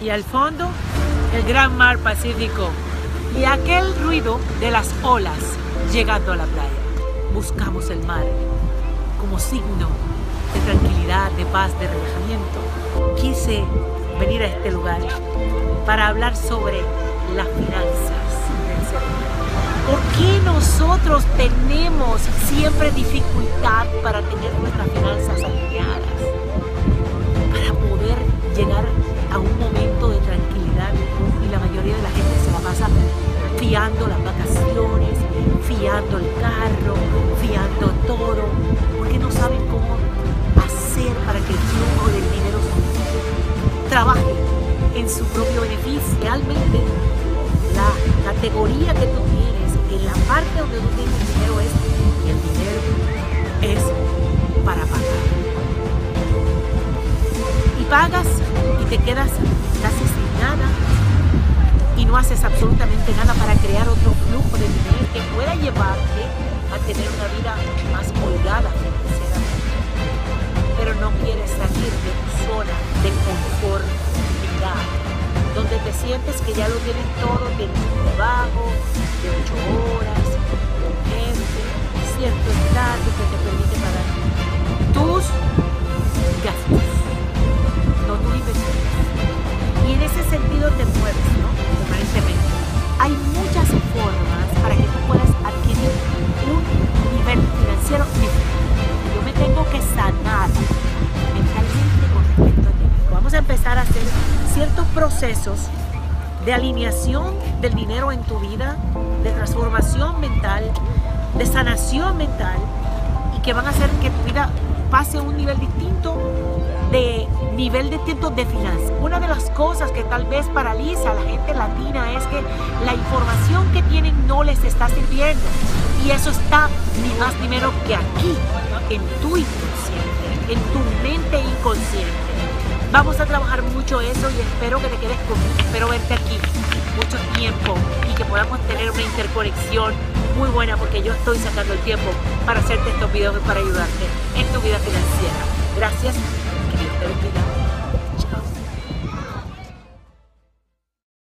y al fondo el gran mar Pacífico y aquel ruido de las olas llegando a la playa. Buscamos el mar como signo de tranquilidad, de paz, de relajamiento. Quise venir a este lugar para hablar sobre las finanzas del ser humano. ¿Por qué nosotros tenemos siempre dificultad para tener nuestras finanzas alineadas? Para poder fiando las vacaciones, fiando el carro, fiando todo, porque no saben cómo hacer para que el flujo del dinero trabaje en su propio beneficio. Realmente la categoría que tú tienes, en la parte donde tú tienes dinero es, el dinero es para pagar. Y pagas y te quedas casi haces absolutamente nada para crear otro flujo de dinero que pueda llevarte a tener una vida más holgada. Pero no quieres salir de tu zona de conformidad, donde te sientes que ya lo tienen todo, tienes un trabajo de ocho horas, que sanar mentalmente con respecto al dinero. Vamos a empezar a hacer ciertos procesos de alineación del dinero en tu vida, de transformación mental, de sanación mental y que van a hacer que tu vida pase a un nivel distinto de nivel distinto de finanzas. Una de las cosas que tal vez paraliza a la gente latina es que la información que tienen no les está sirviendo. Y eso está ni más menos que aquí, en tu inconsciente, en tu mente inconsciente. Vamos a trabajar mucho eso y espero que te quedes conmigo. Espero verte aquí mucho tiempo y que podamos tener una interconexión muy buena porque yo estoy sacando el tiempo para hacerte estos videos para ayudarte en tu vida financiera. Gracias. Que te bendiga.